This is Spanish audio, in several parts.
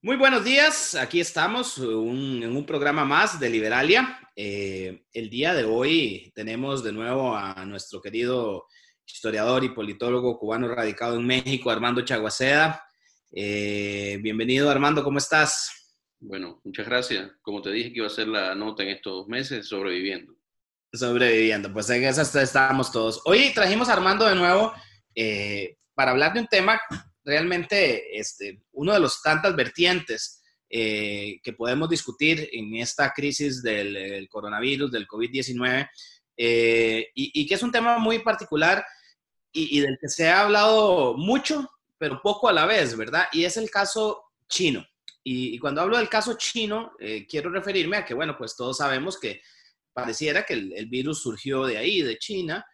Muy buenos días, aquí estamos en un programa más de Liberalia. Eh, el día de hoy tenemos de nuevo a nuestro querido historiador y politólogo cubano radicado en México, Armando Chaguaceda. Eh, bienvenido Armando, ¿cómo estás? Bueno, muchas gracias. Como te dije que iba a ser la nota en estos meses, sobreviviendo. Sobreviviendo, pues en esas estábamos todos. Hoy trajimos a Armando de nuevo eh, para hablar de un tema realmente este, uno de los tantas vertientes eh, que podemos discutir en esta crisis del, coronavirus, del COVID-19, eh, y, que es un tema muy particular y, del que se ha hablado mucho, pero poco a la vez, ¿verdad? Y es el caso chino. Y, cuando hablo del caso chino, eh, quiero referirme a que, bueno, pues todos sabemos que pareciera que el, el virus surgió de ahí, de China,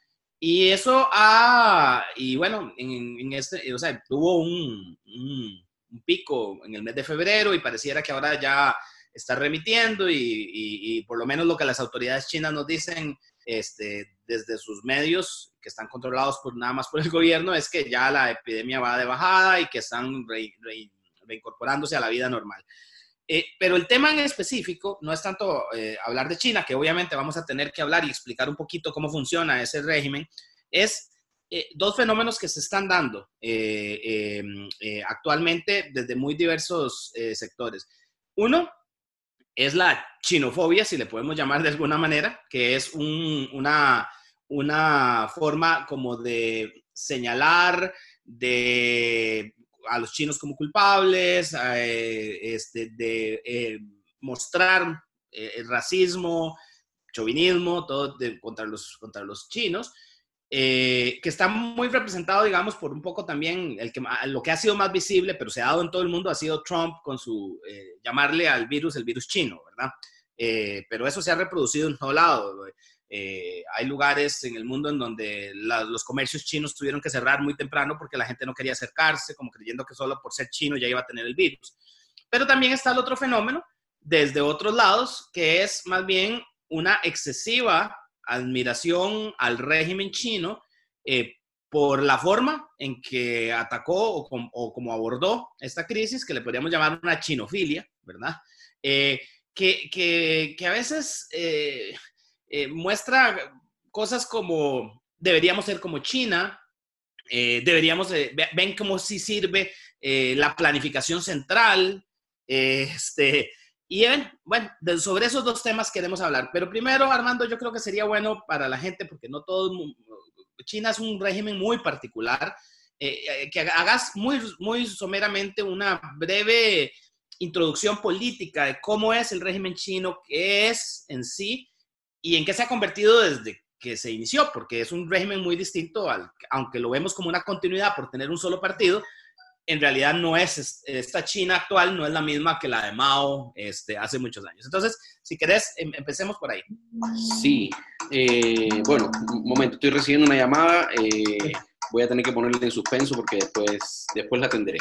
y eso ha, y bueno, en, este, o sea, tuvo un, un, pico en el mes de febrero y pareciera que ahora ya está remitiendo y, y, por lo menos lo que las autoridades chinas nos dicen este, desde sus medios, que están controlados por nada más por el gobierno, es que ya la epidemia va de bajada y que están reincorporándose a la vida normal. Eh, pero el tema en específico no es tanto eh, hablar de China, que obviamente vamos a tener que hablar y explicar un poquito cómo funciona ese régimen, es eh, dos fenómenos que se están dando em, actualmente desde muy diversos sectores. Uno es la chinofobia, si le podemos llamar de alguna manera, que es una, una forma como de señalar, de a los chinos como culpables, eh, este, de eh, mostrar eh, el racismo, chauvinismo, todo contra, los, contra los chinos, que está muy representado, digamos, por un poco también el que, lo que ha sido más visible, pero se ha dado en todo el mundo, ha sido Trump con su llamarle al virus el virus chino, ¿verdad? pero eso se ha reproducido en todo lado. Eh, hay lugares en el mundo en donde los comercios chinos tuvieron que cerrar muy temprano porque la gente no quería acercarse, como creyendo que solo por ser chino ya iba a tener el virus. Pero también está el otro fenómeno desde otros lados, que es más bien una excesiva admiración al régimen chino eh, por la forma en que atacó o, como abordó esta crisis, que le podríamos llamar una chinofilia, ¿verdad? Eh, que, que, que, a veces eh, muestra cosas como deberíamos ser como China, eh, deberíamos, ven cómo sí sirve eh, la planificación central, este, y bueno, sobre esos dos temas queremos hablar. Pero primero, Armando, yo creo que sería bueno para la gente, porque no todo, China es un régimen muy particular, que hagas muy, muy someramente una breve introducción política de cómo es el régimen chino, qué es en sí, y en qué se ha convertido desde que se inició, porque es un régimen muy distinto al, aunque lo vemos como una continuidad por tener un solo partido, en realidad no es, esta China actual no es la misma que la de Mao este, hace muchos años. Entonces, si querés, em, empecemos por ahí. Sí, eh, bueno, un momento, estoy recibiendo una llamada, eh, voy a tener que ponerle en suspenso porque después, después la atenderé.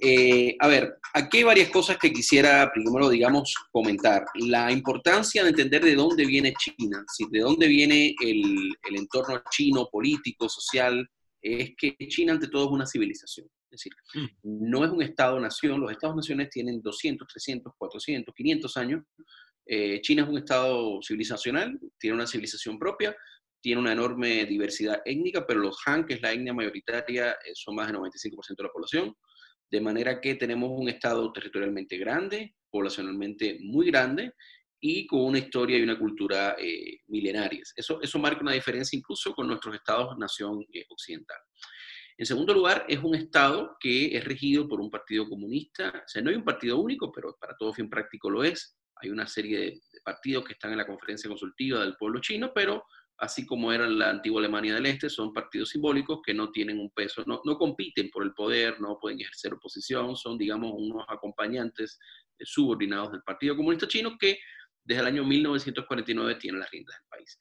Eh, a ver, aquí hay varias cosas que quisiera primero, digamos, comentar. La importancia de entender de dónde viene China, de dónde viene el, el entorno chino, político, social, es que China ante todo es una civilización. Es decir, mm. no es un Estado-nación, los Estados-naciones tienen 200, 300, 400, 500 años. Eh, China es un Estado civilizacional, tiene una civilización propia, tiene una enorme diversidad étnica, pero los Han, que es la etnia mayoritaria, eh, son más del 95% de la población. De manera que tenemos un estado territorialmente grande, poblacionalmente muy grande y con una historia y una cultura eh, milenarias. Eso, eso marca una diferencia incluso con nuestros estados-nación eh, occidental. En segundo lugar, es un Estado que es regido por un partido comunista. O sea, no hay un partido único, pero para todo fin práctico lo es. Hay una serie de partidos que están en la conferencia consultiva del pueblo chino, pero así como era la antigua Alemania del Este, son partidos simbólicos que no tienen un peso, no, no compiten por el poder, no pueden ejercer oposición, son, digamos, unos acompañantes eh, subordinados del Partido Comunista Chino que desde el año 1949 tienen las riendas del país.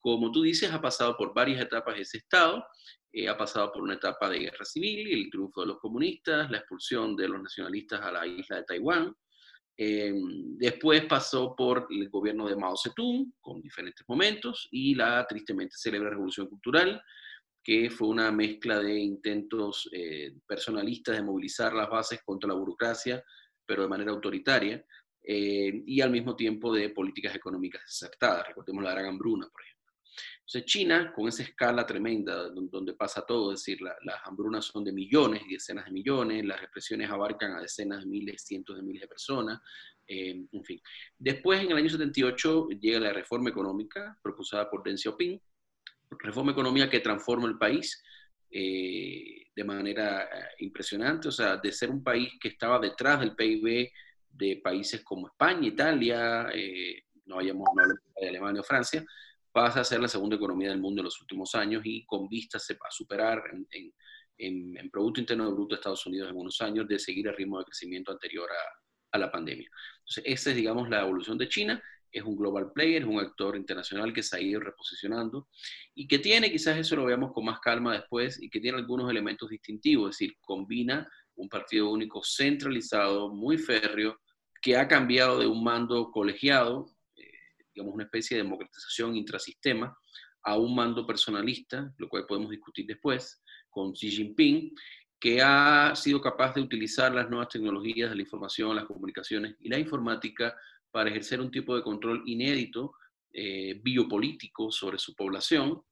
Como tú dices, ha pasado por varias etapas ese Estado, eh, ha pasado por una etapa de guerra civil, el triunfo de los comunistas, la expulsión de los nacionalistas a la isla de Taiwán, eh, después pasó por el gobierno de Mao Zedong, con diferentes momentos, y la tristemente célebre Revolución Cultural, que fue una mezcla de intentos eh, personalistas de movilizar las bases contra la burocracia pero de manera autoritaria, eh, y al mismo tiempo de políticas económicas acertadas. Recordemos la gran hambruna, por ejemplo. Entonces, China, con esa escala tremenda donde, pasa todo, es decir, las hambrunas son de millones decenas de millones, las represiones abarcan a decenas de miles, cientos de miles de personas, eh, en fin. Después, en el año 78, llega la reforma económica propulsada por Deng Xiaoping, reforma económica que transforma el país eh, de manera eh, impresionante, o sea, de ser un país que estaba detrás del PIB de países como España, Italia, no hayamos no de Alemania o Francia, pasa a ser la segunda economía del mundo en los últimos años y con vistas a superar en, en, en, Producto Interno Bruto de Estados Unidos en unos años de seguir el ritmo de crecimiento anterior a, a la pandemia. Entonces, esa es, digamos, la evolución de China. Es un global player, es un actor internacional que se ha ido reposicionando y que tiene, quizás eso lo veamos con más calma después, y que tiene algunos elementos distintivos, es decir, combina un partido único centralizado, muy férreo, que ha cambiado de un mando colegiado, digamos, una especie de democratización intrasistema a un mando personalista, lo cual podemos discutir después, con Xi Jinping, que ha sido capaz de utilizar las nuevas tecnologías de la información, las comunicaciones y la informática para ejercer un tipo de control inédito, eh, biopolítico sobre su población,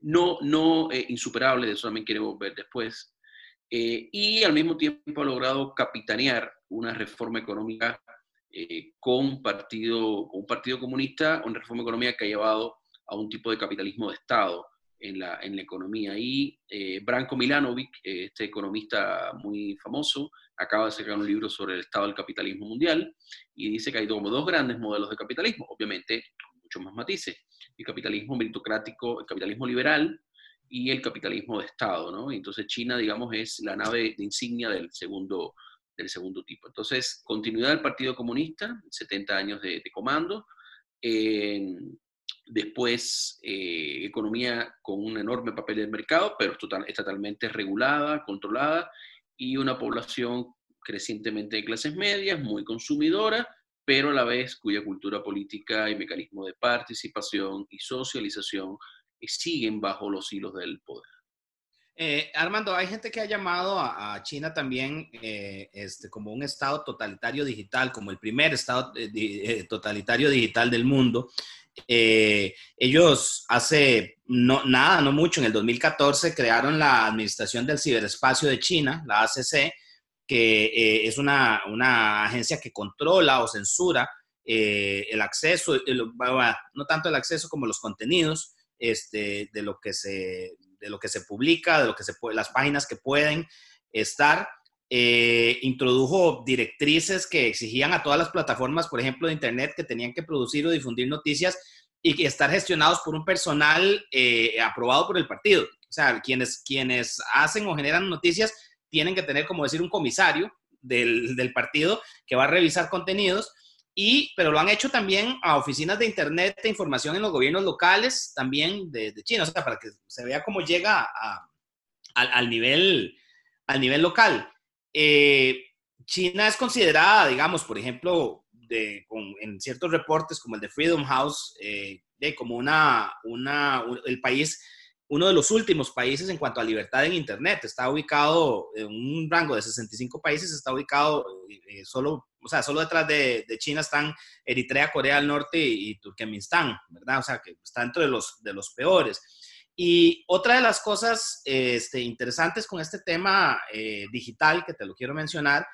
no, no eh, insuperable, de eso también queremos ver después, eh, y al mismo tiempo ha logrado capitanear una reforma económica eh, con, partido, un partido comunista, una reforma económica que ha llevado a un tipo de capitalismo de Estado en la, en la economía. Y eh, Branko Milanovic, eh, este economista muy famoso, acaba de sacar un libro sobre el estado del capitalismo mundial y dice que hay como dos grandes modelos de capitalismo, obviamente muchos más matices. El capitalismo meritocrático, el capitalismo liberal y el capitalismo de Estado, ¿no? Entonces China, digamos, es la nave de insignia del segundo, del segundo tipo. Entonces, continuidad del Partido Comunista, 70 años de, comando. después, eh, economía con un enorme papel del mercado, pero total, totalmente regulada, controlada, y una población crecientemente de clases medias, muy consumidora, pero a la vez cuya cultura política y mecanismo de participación y socialización siguen bajo los hilos del poder. Eh, Armando, hay gente que ha llamado a, China también eh, este, como un estado totalitario digital, como el primer estado eh, totalitario digital del mundo. ellos hace no, nada, no mucho, en el 2014 crearon la Administración del Ciberespacio de China, la ACC, que es una, agencia que controla o censura el acceso, no tanto el acceso como los contenidos este, de lo que se de lo que se publica, de lo que se puede, las páginas que pueden estar. Eh, introdujo directrices que exigían a todas las plataformas, por ejemplo, de Internet, que tenían que producir o difundir noticias y estar gestionados por un personal eh, aprobado por el partido. O sea, quienes, quienes hacen o generan noticias tienen que tener, como decir, un comisario del, del partido que va a revisar contenidos y, pero lo han hecho también a oficinas de Internet de información en los gobiernos locales, también de, China, o sea, para que se vea cómo llega al, nivel, al nivel local. Eh, China es considerada, digamos, por ejemplo, de, en ciertos reportes como el de Freedom House, eh, de como una, una, el país uno de los últimos países en cuanto a libertad en Internet. Está ubicado en un rango de 65 países, está ubicado eh, solo, o sea, solo detrás de, China están Eritrea, Corea del Norte y, Turkmenistán, ¿verdad? O sea, que está dentro de los, de los peores. Y otra de las cosas este, interesantes con este tema eh, digital, que te lo quiero mencionar,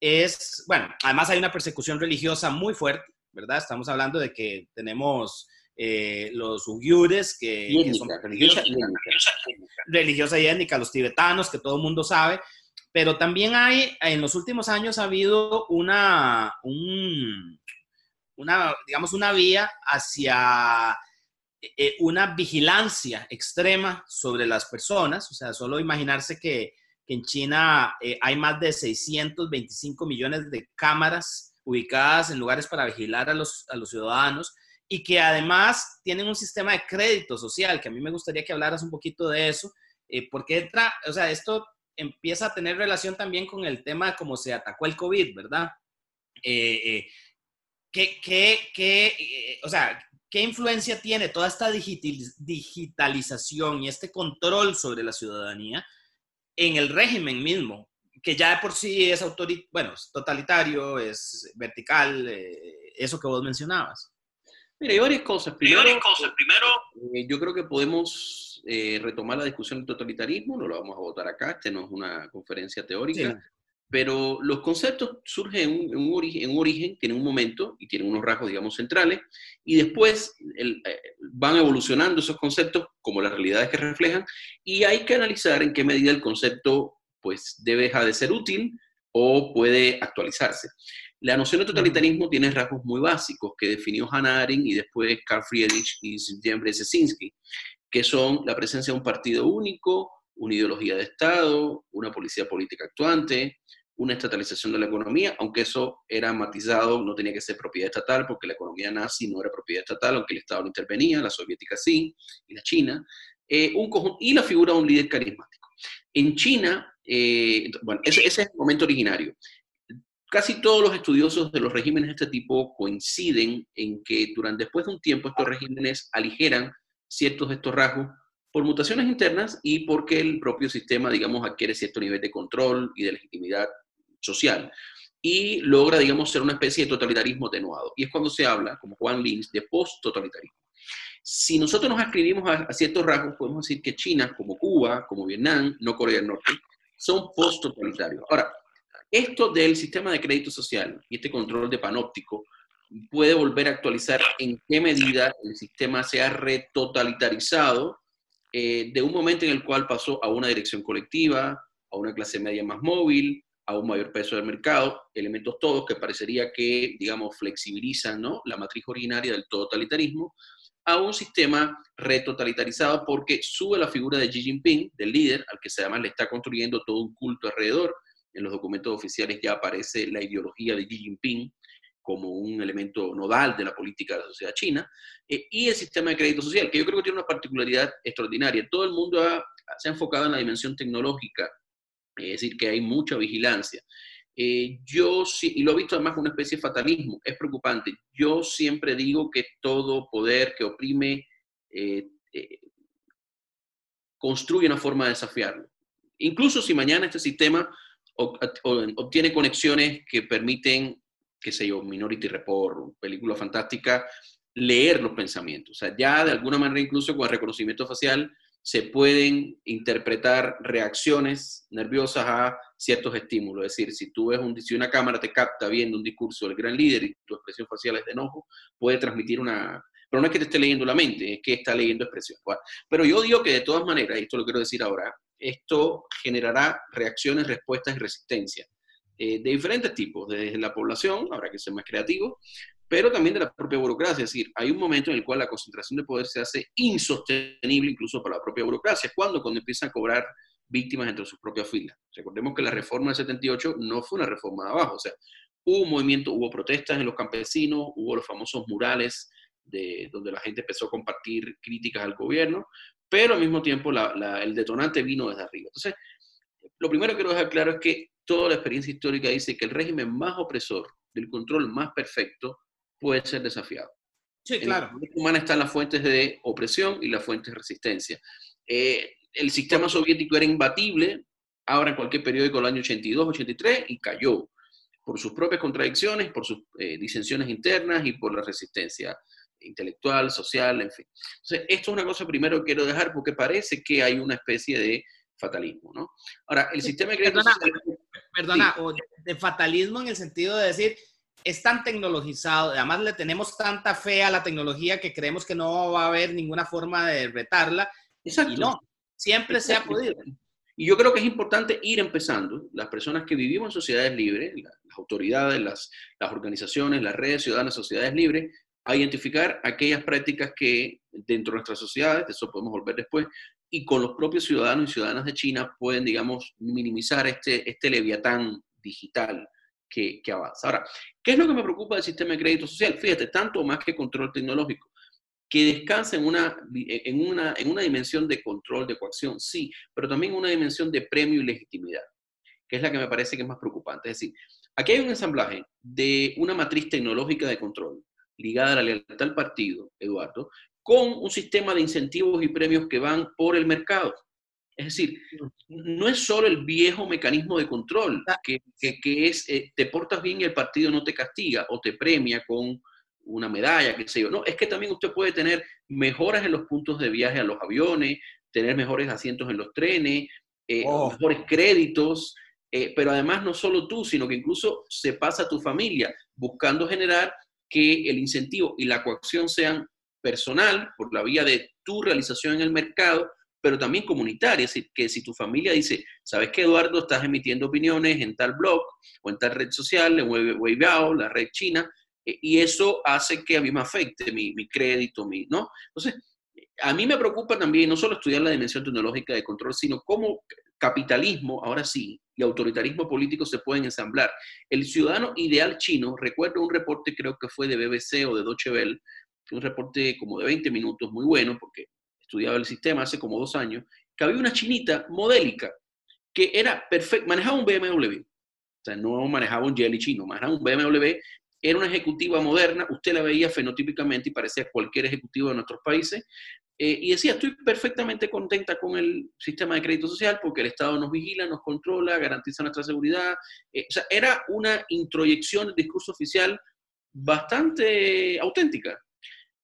es, bueno, además hay una persecución religiosa muy fuerte, ¿verdad? Estamos hablando de que tenemos eh, los uigures, que, son religiosa, religiosa y étnica, los tibetanos, que todo el mundo sabe, pero también hay, en los últimos años ha habido una, una digamos, una vía hacia eh, una vigilancia extrema sobre las personas, o sea, solo imaginarse que, en China eh, hay más de 625 millones de cámaras ubicadas en lugares para vigilar a los, a los ciudadanos y que además tienen un sistema de crédito social, que a mí me gustaría que hablaras un poquito de eso, eh, porque entra, o sea, esto empieza a tener relación también con el tema de cómo se atacó el COVID, ¿verdad? Eh, eh, ¿qué, qué, o sea, ¿qué influencia tiene toda esta digitalización y este control sobre la ciudadanía en el régimen mismo? que ya de por sí es bueno, totalitario, es vertical, eh, eso que vos mencionabas. Mira, hay varias cosas. Primero, cosas. Primero eh, yo creo que podemos eh, retomar la discusión del totalitarismo, no lo vamos a votar acá, este no es una conferencia teórica, pero los conceptos surgen en un, origen, un origen, tienen un momento y tienen unos rasgos, digamos, centrales, y después van evolucionando esos conceptos como las realidades que reflejan, y hay que analizar en qué medida el concepto pues debe dejar de ser útil o puede actualizarse. La noción de totalitarismo tiene rasgos muy básicos que definió Hannah Arendt y después Karl Friedrich y Zbigniew Brzezinski, que son la presencia de un partido único, una ideología de Estado, una policía política actuante, una estatalización de la economía, aunque eso era matizado, no tenía que ser propiedad estatal, porque la economía nazi no era propiedad estatal, aunque el Estado no intervenía, la soviética sí, y la China, eh, un y la figura de un líder carismático. En China, eh, bueno, ese, es el momento originario. Casi todos los estudiosos de los regímenes de este tipo coinciden en que durante después de un tiempo estos regímenes aligeran ciertos de estos rasgos por mutaciones internas y porque el propio sistema, digamos, adquiere cierto nivel de control y de legitimidad social y logra, digamos, ser una especie de totalitarismo atenuado. Y es cuando se habla, como Juan Lins, de post-totalitarismo. Si nosotros nos ascribimos a, a, ciertos rasgos, podemos decir que China, como Cuba, como Vietnam, no Corea del Norte, son post-totalitarios. Ahora, esto del sistema de crédito social y este control de panóptico puede volver a actualizar en qué medida el sistema se ha retotalitarizado eh, de un momento en el cual pasó a una dirección colectiva, a una clase media más móvil, a un mayor peso del mercado, elementos todos que parecería que, digamos, flexibilizan ¿no? la matriz originaria del totalitarismo, a un sistema retotalitarizado porque sube la figura de Xi Jinping, del líder, al que además le está construyendo todo un culto alrededor. En los documentos oficiales ya aparece la ideología de Xi Jinping como un elemento nodal de la política de la sociedad china, eh, y el sistema de crédito social, que yo creo que tiene una particularidad extraordinaria. Todo el mundo se ha enfocado en la dimensión tecnológica, es decir, que hay mucha vigilancia. Eh, yo y lo he visto además como una especie de fatalismo, es preocupante. Yo siempre digo que todo poder que oprime eh, eh, construye una forma de desafiarlo. Incluso si mañana este sistema obtiene conexiones que permiten, qué sé yo, Minority Report, película fantástica, leer los pensamientos. O sea, ya de alguna manera incluso con el reconocimiento facial se pueden interpretar reacciones nerviosas a ciertos estímulos. Es decir, si tú ves un, si una cámara te capta viendo un discurso del gran líder y tu expresión facial es de enojo, puede transmitir una... Pero no es que te esté leyendo la mente, es que está leyendo expresión. pero yo digo que de todas maneras, y esto lo quiero decir ahora, esto generará reacciones, respuestas y resistencia eh, de diferentes tipos, desde la población, habrá que ser más creativo, pero también de la propia burocracia. Es decir, hay un momento en el cual la concentración de poder se hace insostenible incluso para la propia burocracia. ¿Cuándo? Cuando empiezan a cobrar víctimas entre sus propias filas. Recordemos que la reforma del 78 no fue una reforma de abajo, o sea, hubo movimiento, hubo protestas en los campesinos, hubo los famosos murales de, donde la gente empezó a compartir críticas al gobierno, pero al mismo tiempo el detonante vino desde arriba. Entonces, lo primero que quiero dejar claro es que toda la experiencia histórica dice que el régimen más opresor, del control más perfecto, puede ser desafiado. Sí, claro. En la humana están las fuentes de opresión y las fuentes de resistencia. Eh, el sistema soviético era imbatible, ahora en cualquier periódico del año 82, 83, y cayó por sus propias contradicciones, por sus eh, disensiones internas y por la resistencia intelectual, social, en fin. Entonces, esto es una cosa primero que quiero dejar porque parece que hay una especie de fatalismo, ¿no? Ahora, el sistema de crédito Perdona, perdona o de fatalismo en el sentido de decir, es tan tecnologizado, además le tenemos tanta fe a la tecnología que creemos que no va a haber ninguna forma de retarla. Exacto. Y no, siempre se ha podido. Y yo creo que es importante ir empezando, las personas que vivimos en sociedades libres, las autoridades, las, las organizaciones, las redes ciudadanas, sociedades libres, a identificar aquellas prácticas que dentro de nuestras sociedades, de eso podemos volver después, y con los propios ciudadanos y ciudadanas de China pueden, digamos, minimizar este, este leviatán digital que, avanza. Ahora, ¿qué es lo que me preocupa del sistema de crédito social? Fíjate, tanto más que control tecnológico, que descansa en una, en una, en una dimensión de control, de coacción, sí, pero también una dimensión de premio y legitimidad, que es la que me parece que es más preocupante. Es decir, aquí hay un ensamblaje de una matriz tecnológica de control ligada a la lealtad al partido, Eduardo, con un sistema de incentivos y premios que van por el mercado. Es decir, no es solo el viejo mecanismo de control, ah. que, que, es, eh, te portas bien y el partido no te castiga o te premia con una medalla, qué sé yo. No, es que también usted puede tener mejoras en los puntos de viaje a los aviones, tener mejores asientos en los trenes, eh, oh. mejores créditos, eh, pero además no solo tú, sino que incluso se pasa a tu familia, buscando generar que el incentivo y la coacción sean personal, por la vía de tu realización en el mercado, pero también comunitaria, es decir, que si tu familia dice, sabes que Eduardo estás emitiendo opiniones en tal blog o en tal red social, en Weibo, la red china, eh, y eso hace que a mí me afecte mi, mi crédito, mi, ¿no? Entonces, a mí me preocupa también no solo estudiar la dimensión tecnológica de control, sino cómo capitalismo, ahora sí, y autoritarismo político se pueden ensamblar. El ciudadano ideal chino, recuerdo un reporte, creo que fue de BBC o de Deutsche Welle, un reporte como de 20 minutos, muy bueno, porque estudiaba el sistema hace como dos años, que había una chinita modélica que era perfecta, manejaba un BMW, o sea, no manejaba un jelly chino, manejaba un BMW, era una ejecutiva moderna, usted la veía fenotípicamente y parecía cualquier ejecutivo de nuestros países, eh, y decía, estoy perfectamente contenta con el sistema de crédito social porque el Estado nos vigila, nos controla, garantiza nuestra seguridad. Eh, o sea, era una introyección del discurso oficial bastante auténtica.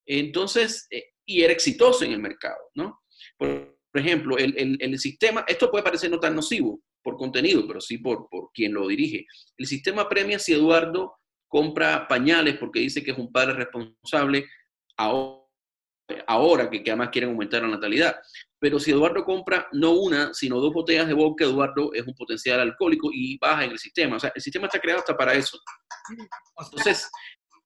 Entonces, eh, y era exitoso en el mercado, ¿no? Por, ejemplo, el, el, sistema, esto puede parecer no tan nocivo por contenido, pero sí por, por quien lo dirige. El sistema premia si Eduardo compra pañales porque dice que es un padre responsable ahora, ahora que, que además quieren aumentar la natalidad. Pero si Eduardo compra no una, sino dos botellas de vodka, Eduardo es un potencial alcohólico y baja en el sistema. O sea, el sistema está creado hasta para eso. Entonces,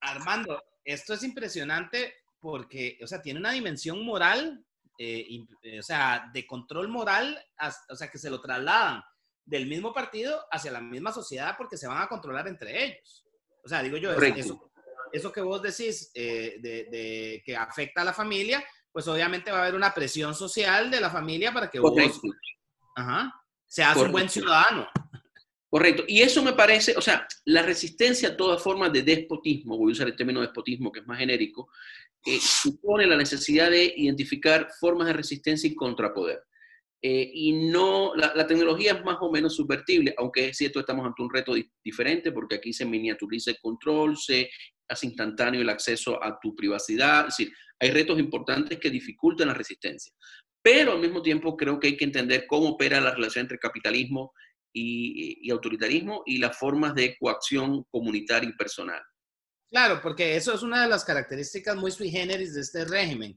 Armando, esto es impresionante porque, o sea, tiene una dimensión moral, eh, eh, o sea, de control moral, o sea, que se lo trasladan del mismo partido hacia la misma sociedad porque se van a controlar entre ellos. O sea, digo yo, eso, eso, que vos decís eh, de, que afecta a la familia, pues obviamente va a haber una presión social de la familia para que vos ajá, seas un buen ciudadano. Correcto. Y eso me parece, o sea, la resistencia a todas formas de despotismo, voy a usar el término despotismo que es más genérico, eh, supone la necesidad de identificar formas de resistencia y contrapoder. Eh, y no, la, tecnología es más o menos subvertible, aunque es cierto, estamos ante un reto diferente porque aquí se miniaturiza el control, se hace instantáneo el acceso a tu privacidad, es decir, hay retos importantes que dificultan la resistencia. Pero al mismo tiempo creo que hay que entender cómo opera la relación entre capitalismo y, y autoritarismo y las formas de coacción comunitaria y personal. Claro, porque eso es una de las características muy sui generis de este régimen.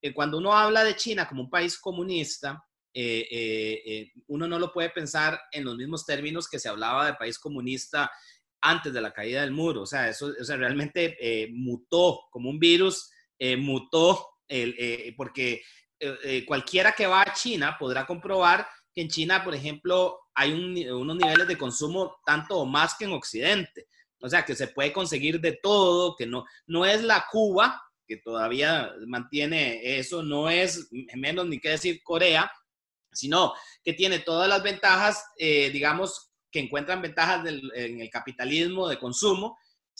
Eh, cuando uno habla de China como un país comunista, eh, eh, uno no lo puede pensar en los mismos términos que se hablaba de país comunista antes de la caída del muro. O sea, eso realmente mutó como un virus, mutó porque cualquiera que va a China podrá comprobar que en China, por ejemplo, hay unos niveles de consumo tanto o más que en Occidente. O sea, que se puede conseguir de todo, que no, no es la Cuba, que todavía mantiene eso, no es menos ni qué decir Corea, sino que tiene todas las ventajas, eh, digamos, que encuentran ventajas en el capitalismo de consumo,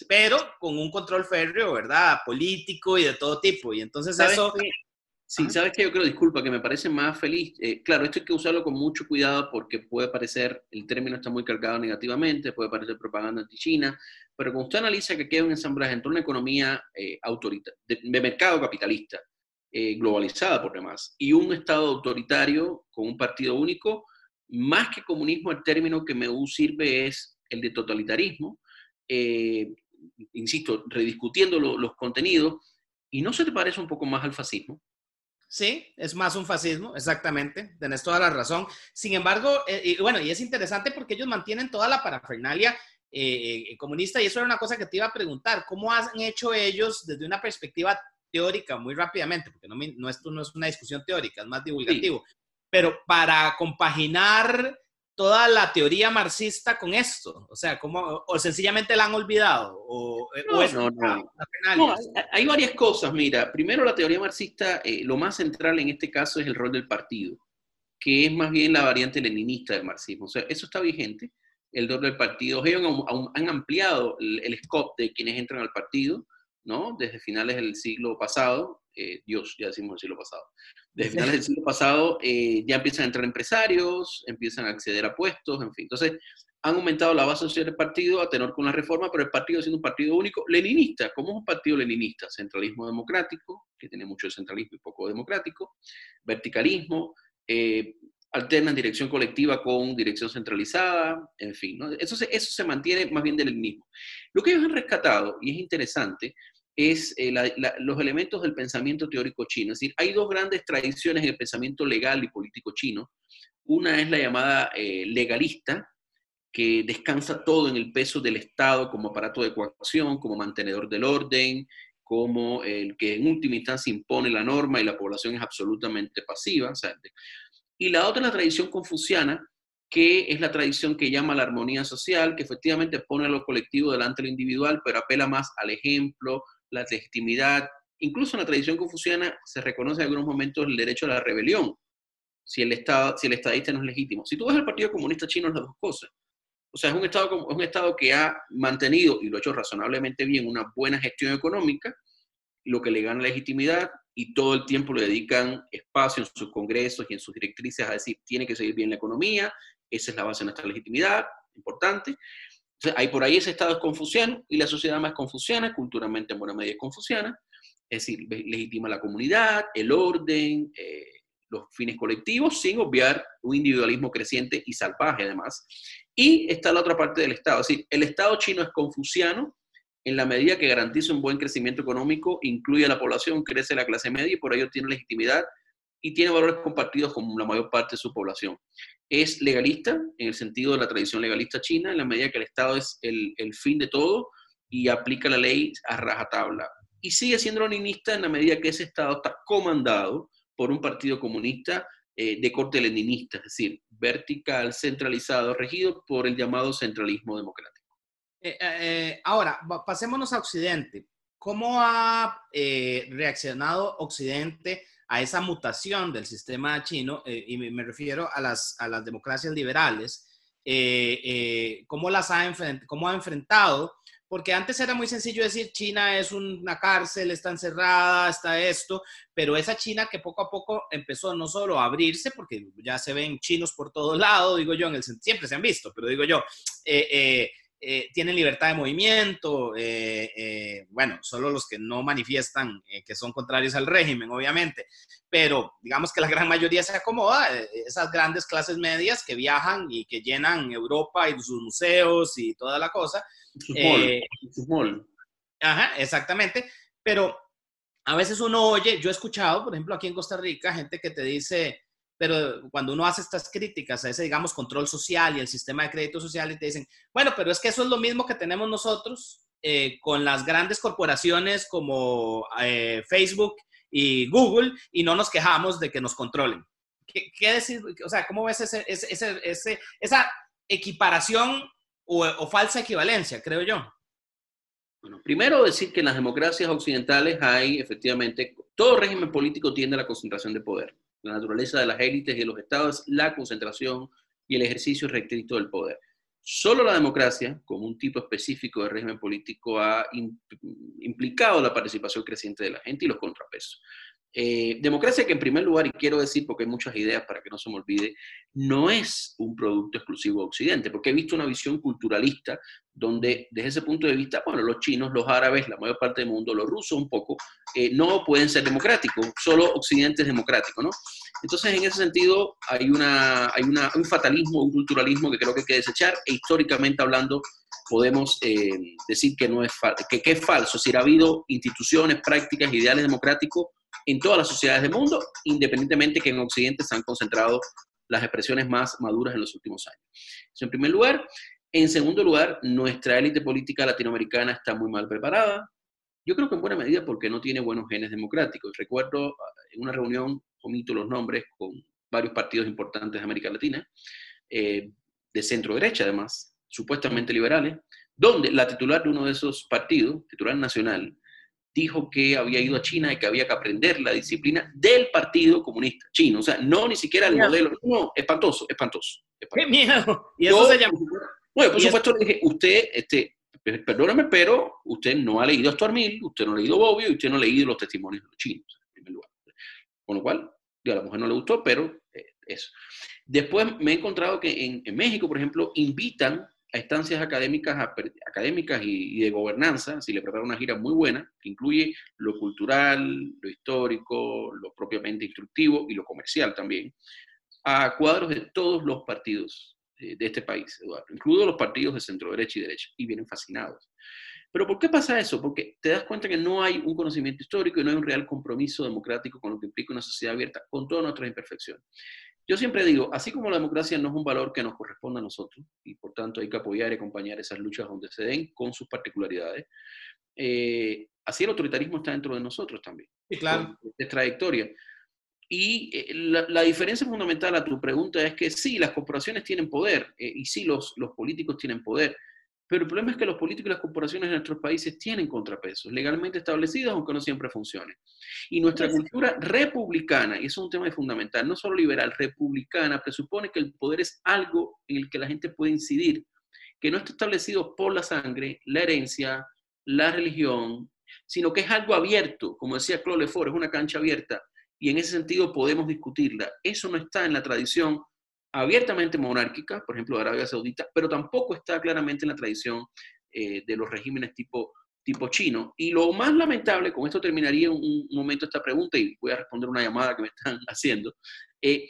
pero con un control férreo, ¿verdad? Político y de todo tipo. Y entonces eso... Sí, sabes que yo creo, disculpa, que me parece más feliz. Eh, claro, esto hay que usarlo con mucho cuidado porque puede parecer, el término está muy cargado negativamente, puede parecer propaganda anti-China, pero cuando usted analiza que queda un ensamblaje entre una economía eh, de, mercado capitalista, eh, globalizada por demás, y un Estado autoritario con un partido único, más que comunismo, el término que me sirve es el de totalitarismo, insisto, rediscutiendo los contenidos, ¿y no se te parece un poco más al fascismo? Sí, es más un fascismo, exactamente, tenés toda la razón. Sin embargo, eh, y bueno, y es interesante porque ellos mantienen toda la parafernalia eh, eh, comunista y eso era una cosa que te iba a preguntar, ¿cómo han hecho ellos desde una perspectiva teórica, muy rápidamente, porque no, no esto no es una discusión teórica, es más divulgativo, pero para compaginar toda la teoría marxista con esto? O sea, ¿cómo, o sencillamente la han olvidado? O, eh, no, no, hay varias cosas, mira. Primero, la teoría marxista, eh, lo más central en este caso es el rol del partido, que es más bien la variante leninista del marxismo. O sea, eso está vigente, el rol del partido. Ellos han, ampliado el, scope de quienes entran al partido, ¿no? Desde finales del siglo pasado, eh, Dios, ya decimos el siglo pasado, desde finales del siglo pasado eh, ya empiezan a entrar empresarios, empiezan a acceder a puestos, en fin. Entonces, han aumentado la base social del partido a tenor con la reforma, pero el partido siendo un partido único, leninista. ¿Cómo es un partido leninista? Centralismo democrático, que tiene mucho centralismo y poco democrático, verticalismo, eh, alternan dirección colectiva con dirección centralizada, en fin, eso, se, eso se mantiene más bien del leninismo. Lo que ellos han rescatado, y es interesante, es eh, los elementos del pensamiento teórico chino. Es decir, hay dos grandes tradiciones en el pensamiento legal y político chino. Una es la llamada eh, legalista, que descansa todo en el peso del Estado como aparato de coacción, como mantenedor del orden, como el que en última instancia impone la norma y la población es absolutamente pasiva. y la otra es la tradición confuciana, que es la tradición que llama la armonía social, que efectivamente pone a lo colectivo delante de lo individual, pero apela más al ejemplo, la legitimidad. Incluso en la tradición confuciana se reconoce en algunos momentos el derecho a la rebelión, si el, estado, si el estadista no es legítimo. Si tú ves el Partido Comunista Chino, es las dos cosas. O sea, es un, estado, es un Estado que ha mantenido, y lo ha hecho razonablemente bien, una buena gestión económica, lo que le gana legitimidad, y todo el tiempo le dedican espacio en sus congresos y en sus directrices a decir, tiene que seguir bien la economía, esa es la base de nuestra legitimidad, importante hay por ahí ese estado es confuciano y la sociedad más confuciana, culturalmente en buena medida es confuciana, es decir, legitima la comunidad, el orden, eh, los fines colectivos, sin obviar un individualismo creciente y salvaje además. Y está la otra parte del Estado, es decir, el Estado chino es confuciano en la medida que garantiza un buen crecimiento económico, incluye a la población, crece la clase media y por ello tiene legitimidad y tiene valores compartidos con la mayor parte de su población. Es legalista, en el sentido de la tradición legalista china, en la medida que el Estado es el, fin de todo y aplica la ley a rajatabla. Y sigue siendo leninista en la medida que ese Estado está comandado por un partido comunista eh, de corte leninista, es decir, vertical, centralizado, regido por el llamado centralismo democrático. Eh, eh, ahora, pasémonos a Occidente. ¿Cómo ha reaccionado Occidente a esa mutación del sistema chino, eh, y me refiero a las, a las democracias liberales, eh, eh, cómo las ha, cómo ha enfrentado, porque antes era muy sencillo decir China es una cárcel, está encerrada, está esto, pero esa China que poco a poco empezó no solo a abrirse, porque ya se ven chinos por todo lado, digo yo, en el, siempre se han visto, pero digo yo, eh, tienen libertad de movimiento, eh, eh, bueno, solo los que no manifiestan que son contrarios al régimen, obviamente, pero digamos que la gran mayoría se acomoda, esas grandes clases medias que viajan y que llenan Europa y sus museos y toda la cosa. Su Ajá, exactamente, pero a veces uno oye, yo he escuchado, por ejemplo, aquí en Costa Rica, gente que te dice, pero cuando uno hace estas críticas a ese, digamos, control social y el sistema de crédito social, y te dicen, bueno, pero es que eso es lo mismo que tenemos nosotros eh, con las grandes corporaciones como eh, Facebook y Google y no nos quejamos de que nos controlen. ¿Qué, decir? O sea, ¿cómo ves ese, ese, esa equiparación o, o falsa equivalencia, creo yo? Bueno, primero decir que en las democracias occidentales hay efectivamente, todo régimen político tiende a la concentración de poder la naturaleza de las élites y de los estados, la concentración y el ejercicio restricto del poder. Solo la democracia, como un tipo específico de régimen político, ha implicado la participación creciente de la gente y los contrapesos. Eh, democracia que en primer lugar, y quiero decir porque hay muchas ideas para que no se me olvide, no es un producto exclusivo de Occidente, porque he visto una visión culturalista donde desde ese punto de vista, bueno, los chinos, los árabes, la mayor parte del mundo, los rusos un poco, eh, no pueden ser democráticos, solo Occidente es democrático, ¿no? Entonces, en ese sentido, hay, una, hay una, un fatalismo, un culturalismo que creo que hay que desechar, e históricamente hablando, podemos eh, decir que, no es que, que es falso, si ha habido instituciones, prácticas, ideales democráticos, en todas las sociedades del mundo, independientemente que en Occidente se han concentrado las expresiones más maduras en los últimos años. Eso en primer lugar. En segundo lugar, nuestra élite política latinoamericana está muy mal preparada. Yo creo que en buena medida porque no tiene buenos genes democráticos. Recuerdo ah, en una reunión, omito los nombres, con varios partidos importantes de América Latina, eh, de centro derecha además, supuestamente liberales, donde la titular de uno de esos partidos, titular nacional, dijo que había ido a China y que había que aprender la disciplina del Partido Comunista Chino. O sea, no ni siquiera el modelo. No, espantoso, espantoso. ¡Qué miedo! Y eso se llama... Bueno, por supuesto, le dije, usted, este, Perdóname, pero usted no ha leído a Stuart Mill, usted no ha leído Bobbio y usted no ha leído los testimonios de los chinos, en primer lugar. Con lo cual, a la mujer no le gustó, pero eh, eso. Después me he encontrado que en, en México, por ejemplo, invitan a estancias académicas, académicas y, de gobernanza, si le prepara una gira muy buena, que incluye lo cultural, lo histórico, lo propiamente instructivo y lo comercial también, a cuadros de todos los partidos de, este país, Eduardo, incluidos los partidos de centro derecha y derecha, y vienen fascinados. Pero ¿por qué pasa eso? Porque te das cuenta que no hay un conocimiento histórico y no hay un real compromiso democrático con lo que implica una sociedad abierta, con todas nuestras imperfecciones. Yo siempre digo, así como la democracia no es un valor que nos corresponde a nosotros, y por tanto hay que apoyar y acompañar esas luchas donde se den con sus particularidades, eh, así el autoritarismo está dentro de nosotros también. Sí, claro. Es trayectoria. Y eh, la, diferencia fundamental a tu pregunta es que sí, las corporaciones tienen poder, eh, y sí, los, los políticos tienen poder, pero el problema es que los políticos y las corporaciones de nuestros países tienen contrapesos legalmente establecidos, aunque no siempre funcionen. Y nuestra cultura republicana, y eso es un tema fundamental, no solo liberal, republicana, presupone que el poder es algo en el que la gente puede incidir, que no está establecido por la sangre, la herencia, la religión, sino que es algo abierto, como decía Claude Lefort, es una cancha abierta, y en ese sentido podemos discutirla. Eso no está en la tradición abiertamente monárquica, por ejemplo, de Arabia Saudita, pero tampoco está claramente en la tradición eh, de los regímenes tipo, tipo chino. Y lo más lamentable, con esto terminaría un, momento esta pregunta y voy a responder una llamada que me están haciendo, eh,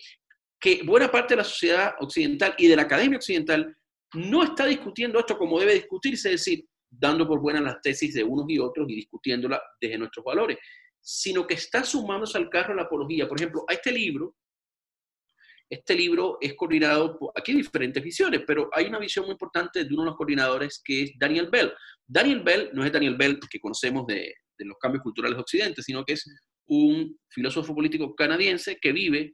que buena parte de la sociedad occidental y de la academia occidental no está discutiendo esto como debe discutirse, es decir, dando por buenas las tesis de unos y otros y discutiéndola desde nuestros valores, sino que está sumándose al carro la apología. Por ejemplo, a este libro, este libro es coordinado, por, aquí diferentes visiones, pero hay una visión muy importante de uno de los coordinadores que es Daniel Bell. Daniel Bell no es Daniel Bell que conocemos de, los cambios culturales de Occidente, sino que es un filósofo político canadiense que vive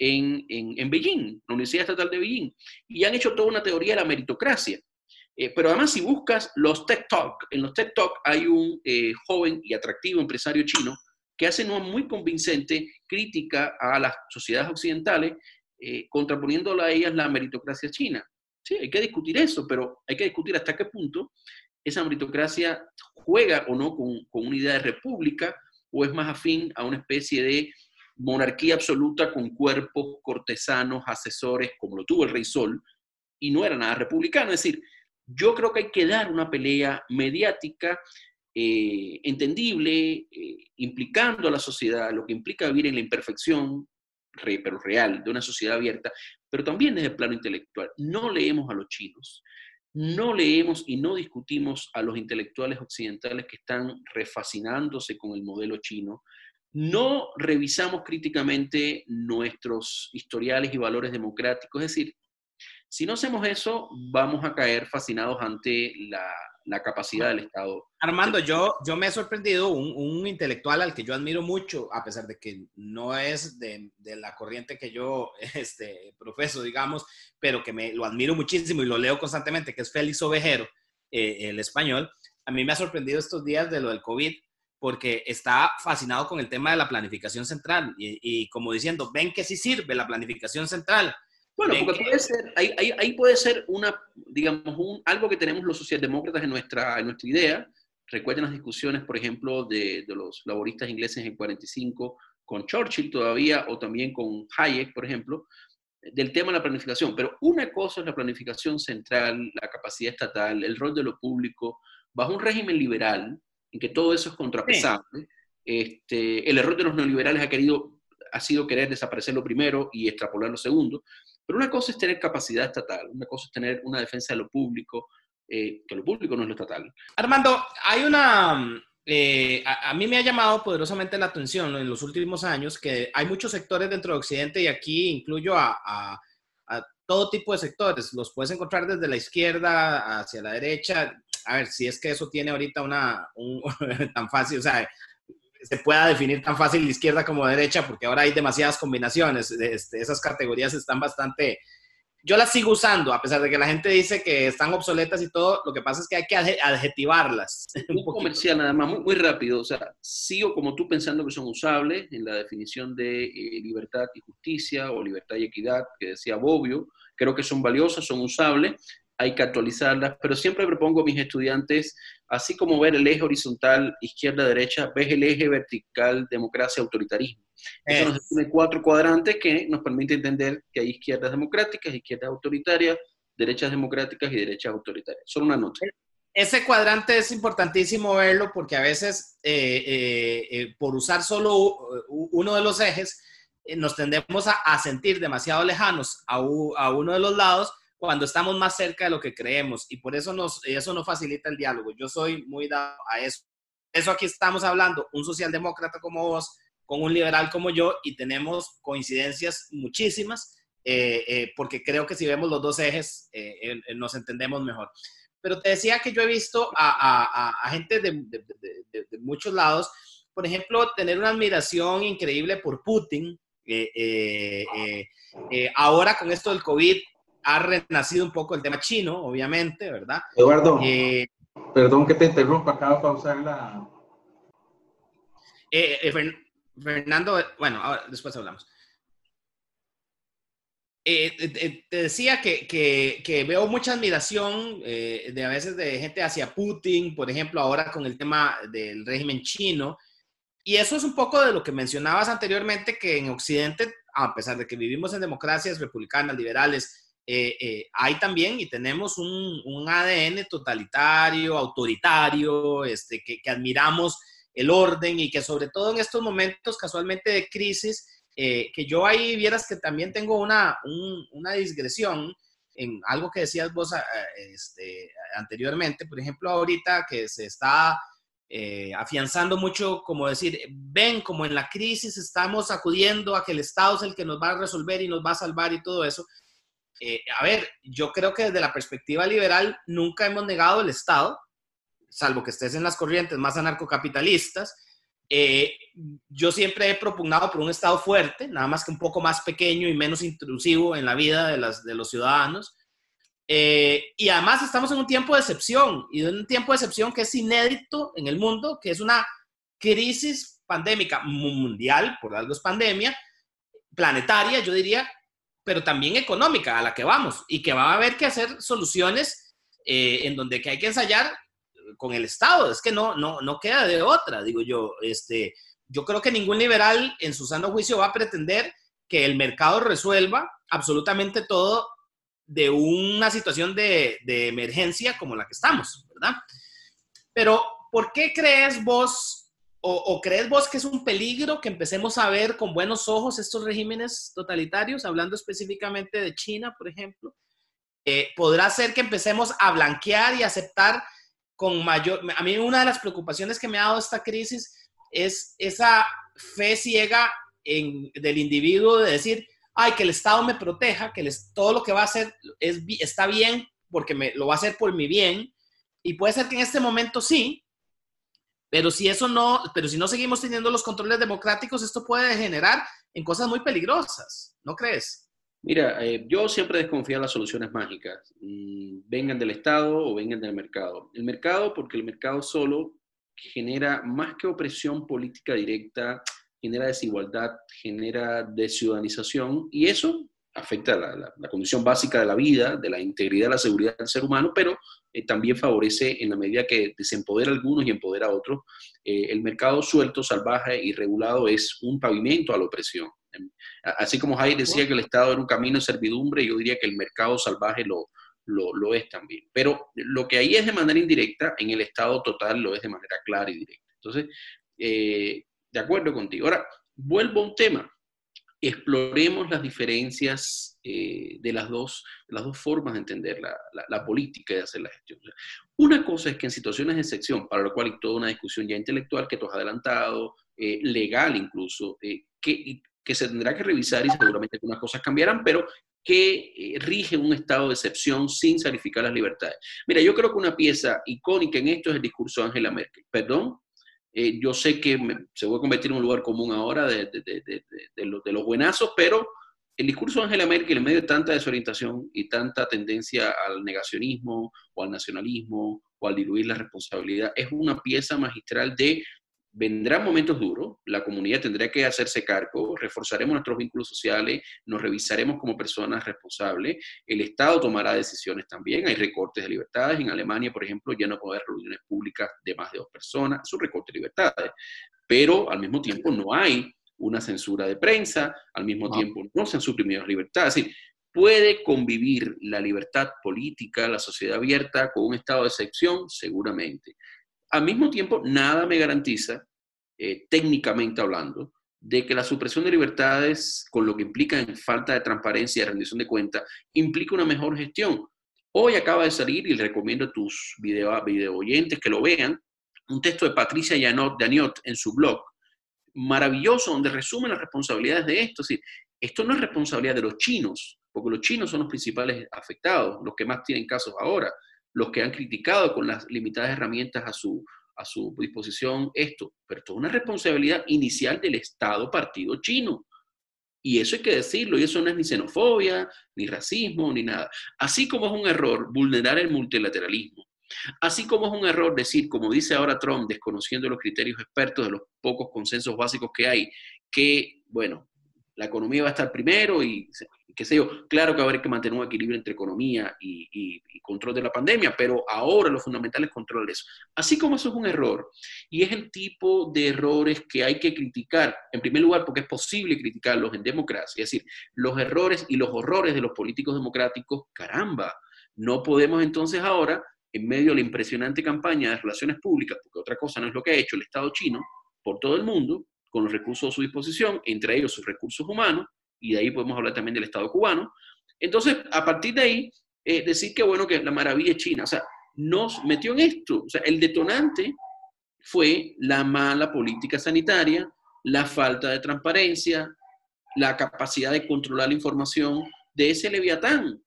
en, en, Beijing, la Universidad Estatal de Beijing, y han hecho toda una teoría de la meritocracia. Eh, pero además, si buscas los TED Talk, en los TED Talk hay un eh, joven y atractivo empresario chino que hace una muy convincente crítica a las sociedades occidentales eh, contraponiéndola a ellas la meritocracia china. Sí, hay que discutir eso, pero hay que discutir hasta qué punto esa meritocracia juega o no con, con una idea de república o es más afín a una especie de monarquía absoluta con cuerpos cortesanos, asesores, como lo tuvo el rey Sol, y no era nada republicano. Es decir, yo creo que hay que dar una pelea mediática eh, entendible, eh, implicando a la sociedad, lo que implica vivir en la imperfección, pero real, de una sociedad abierta, pero también desde el plano intelectual. No leemos a los chinos, no leemos y no discutimos a los intelectuales occidentales que están refascinándose con el modelo chino, no revisamos críticamente nuestros historiales y valores democráticos, es decir, si no hacemos eso, vamos a caer fascinados ante la, la capacidad del Estado. Armando, yo, yo me he sorprendido, un, un, intelectual al que yo admiro mucho, a pesar de que no es de, de, la corriente que yo este, profeso, digamos, pero que me lo admiro muchísimo y lo leo constantemente, que es Félix Ovejero, eh, el español. A mí me ha sorprendido estos días de lo del COVID, porque está fascinado con el tema de la planificación central y, y como diciendo, ven que sí sirve la planificación central bueno, porque puede ser, ahí, ahí, puede ser una, digamos, un, algo que tenemos los socialdemócratas en nuestra, en nuestra idea. Recuerden las discusiones, por ejemplo, de, de, los laboristas ingleses en 45 con Churchill todavía, o también con Hayek, por ejemplo, del tema de la planificación. Pero una cosa es la planificación central, la capacidad estatal, el rol de lo público, bajo un régimen liberal, en que todo eso es contrapesable. Este, el error de los neoliberales ha, querido, ha sido querer desaparecer lo primero y extrapolar lo segundo. Pero una cosa es tener capacidad estatal, una cosa es tener una defensa de lo público, eh, que lo público no es lo estatal. Armando, hay una... Eh, a, mí me ha llamado poderosamente la atención en los últimos años que hay muchos sectores dentro de Occidente y aquí incluyo a, a, todo tipo de sectores. Los puedes encontrar desde la izquierda hacia la derecha. A ver, si es que eso tiene ahorita una, un, tan fácil, o sea, se pueda definir tan fácil izquierda como derecha, porque ahora hay demasiadas combinaciones. Este, esas categorías están bastante... Yo las sigo usando, a pesar de que la gente dice que están obsoletas y todo, lo que pasa es que hay que adjetivarlas. Un, comercial nada más, muy, rápido. O sea, sigo como tú pensando que son usables en la definición de eh, libertad y justicia o libertad y equidad que decía Bobbio. Creo que son valiosas, son usables, hay que actualizarlas, pero siempre propongo a mis estudiantes, así como ver el eje horizontal izquierda-derecha, ves el eje vertical democracia-autoritarismo. Eso nos tiene cuatro cuadrantes que nos permite entender que hay izquierdas democráticas, izquierdas autoritarias, derechas democráticas y derechas autoritarias. Solo una nota. Ese cuadrante es importantísimo verlo porque a veces eh, eh, eh, por usar solo uno de los ejes nos tendemos a, sentir demasiado lejanos a, a uno de los lados cuando estamos más cerca de lo que creemos y por eso, nos, eso no facilita el diálogo. Yo soy muy dado a eso. Eso aquí estamos hablando, un socialdemócrata como vos, con un liberal como yo y tenemos coincidencias muchísimas eh, eh, porque creo que si vemos los dos ejes eh, nos entendemos mejor. Pero te decía que yo he visto a, a, gente de, de, de, muchos lados, por ejemplo, tener una admiración increíble por Putin. ahora con esto del COVID, ha renacido un poco el tema chino, obviamente, ¿verdad? Eduardo, eh, perdón que te interrumpa, acabo de pausar la... Eh, eh, Fernando, bueno, después hablamos. te decía que, que, que, veo mucha admiración de a veces de gente hacia Putin, por ejemplo, ahora con el tema del régimen chino. Y eso es un poco de lo que mencionabas anteriormente, que en Occidente, a pesar de que vivimos en democracias republicanas, liberales, eh, eh, hay también y tenemos un, un ADN totalitario, autoritario, este, que, que, admiramos el orden y que sobre todo en estos momentos casualmente de crisis, eh, que yo ahí vieras que también tengo una, una digresión en algo que decías vos este, anteriormente, por ejemplo, ahorita que se está afianzando mucho, como decir, ven como en la crisis estamos acudiendo a que el Estado es el que nos va a resolver y nos va a salvar y todo eso. Eh, a ver, yo creo que desde la perspectiva liberal nunca hemos negado el Estado, salvo que estés en las corrientes más anarcocapitalistas. Eh, yo siempre he propugnado por un Estado fuerte, nada más que un poco más pequeño y menos intrusivo en la vida de, las, de los ciudadanos. Eh, y además estamos en un tiempo de excepción, y en un tiempo de excepción que es inédito en el mundo, que es una crisis pandémica mundial, por algo es pandemia, planetaria, yo diría, pero también económica a la que vamos y que va a haber que hacer soluciones eh, en donde que hay que ensayar con el Estado. Es que no, no, no queda de otra, digo yo. Este, yo creo que ningún liberal en su sano juicio va a pretender que el mercado resuelva absolutamente todo de una situación de, de emergencia como la que estamos, ¿verdad? Pero, ¿por qué crees vos o, crees vos que es un peligro que empecemos a ver con buenos ojos estos regímenes totalitarios, hablando específicamente de China, por ejemplo? Eh, ¿Podrá ser que empecemos a blanquear y aceptar con mayor... A mí una de las preocupaciones que me ha dado esta crisis es esa fe ciega del individuo de decir, ay, que el Estado me proteja, que todo lo que va a hacer es, está bien porque me, lo va a hacer por mi bien. Y puede ser que en este momento sí, pero si eso no, pero si no seguimos teniendo los controles democráticos, esto puede degenerar en cosas muy peligrosas, ¿no crees? Mira, eh, yo siempre desconfío en las soluciones mágicas, mm, vengan del Estado o vengan del mercado. El mercado, porque el mercado solo genera más que opresión política directa, genera desigualdad, genera desciudadanización y eso afecta la, la, condición básica de la vida, de la integridad, la seguridad del ser humano, pero eh, también favorece en la medida que desempodera a algunos y empodera a otros. Eh, el mercado suelto, salvaje y regulado es un pavimento a la opresión. Así como Hay decía que el Estado era un camino de servidumbre, yo diría que el mercado salvaje lo, lo, lo, es también. Pero lo que ahí es de manera indirecta, en el Estado total lo es de manera clara y directa. Entonces, eh, de acuerdo contigo. Ahora, vuelvo a un tema exploremos las diferencias eh, de, las dos, las dos formas de entender la, política y de hacer la gestión. Una cosa es que en situaciones de excepción, para lo cual hay toda una discusión ya intelectual que tú has adelantado, eh, legal incluso, eh, que, que, se tendrá que revisar y seguramente algunas cosas cambiarán, pero que rige un estado de excepción sin sacrificar las libertades. Mira, yo creo que una pieza icónica en esto es el discurso de Angela Merkel. Perdón, eh, yo sé que se va a convertir en un lugar común ahora de, de, de los buenazos, pero el discurso de Angela Merkel, en medio de tanta desorientación y tanta tendencia al negacionismo o al nacionalismo o al diluir la responsabilidad, es una pieza magistral de vendrán momentos duros, la comunidad tendrá que hacerse cargo, reforzaremos nuestros vínculos sociales, nos revisaremos como personas responsables, el Estado tomará decisiones también, hay recortes de libertades, en Alemania, por ejemplo, ya no puede haber reuniones públicas de más de dos personas, es un recorte de libertades, pero al mismo tiempo no hay una censura de prensa, al mismo tiempo no se han suprimido las libertades, es decir, puede convivir la libertad política, la sociedad abierta con un estado de excepción, seguramente. Al mismo tiempo, nada me garantiza, eh, técnicamente hablando, de que la supresión de libertades, con lo que implica en falta de transparencia y rendición de cuentas, implica una mejor gestión. Hoy acaba de salir, y les recomiendo a tus video, oyentes que lo vean, un texto de Patricia Daniot en su blog, maravilloso, donde resume las responsabilidades de esto. Es esto no es responsabilidad de los chinos, porque los chinos son los principales afectados, los que más tienen casos ahora los que han criticado con las limitadas herramientas a su, a su disposición esto, pero esto es una responsabilidad inicial del Estado partido chino. Y eso hay que decirlo, y eso no es ni xenofobia, ni racismo, ni nada. Así como es un error vulnerar el multilateralismo, así como es un error decir, como dice ahora Trump, desconociendo los criterios expertos de los pocos consensos básicos que hay, que, bueno, la economía va a estar primero y qué sé yo, claro que va a haber que mantener un equilibrio entre economía y, control de la pandemia, pero ahora lo fundamental es controlar eso. Así como eso es un error, y es el tipo de errores que hay que criticar, en primer lugar porque es posible criticarlos en democracia, es decir, los errores y los horrores de los políticos democráticos, caramba, no podemos entonces ahora, en medio de la impresionante campaña de relaciones públicas, porque otra cosa no es lo que ha hecho el Estado chino por todo el mundo, con los recursos a su disposición, entre ellos sus recursos humanos, y de ahí podemos hablar también del Estado cubano. Entonces, a partir de ahí, eh, decir que bueno, que la maravilla es China, o sea, nos metió en esto, o sea, el detonante fue la mala política sanitaria, la falta de transparencia, la capacidad de controlar la información de ese leviatán.